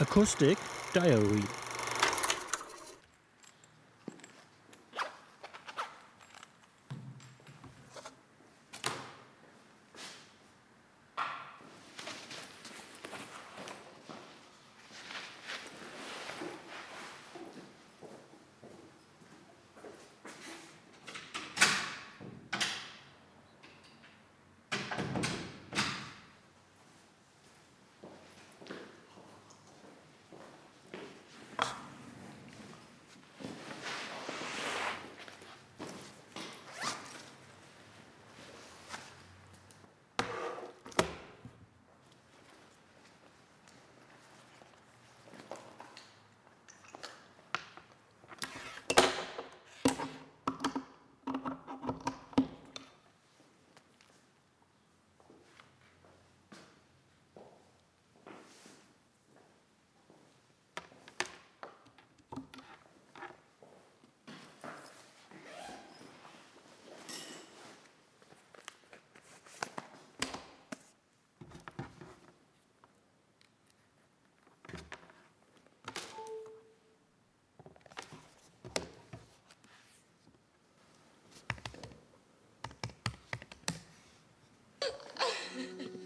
Acoustic Diary Yeah.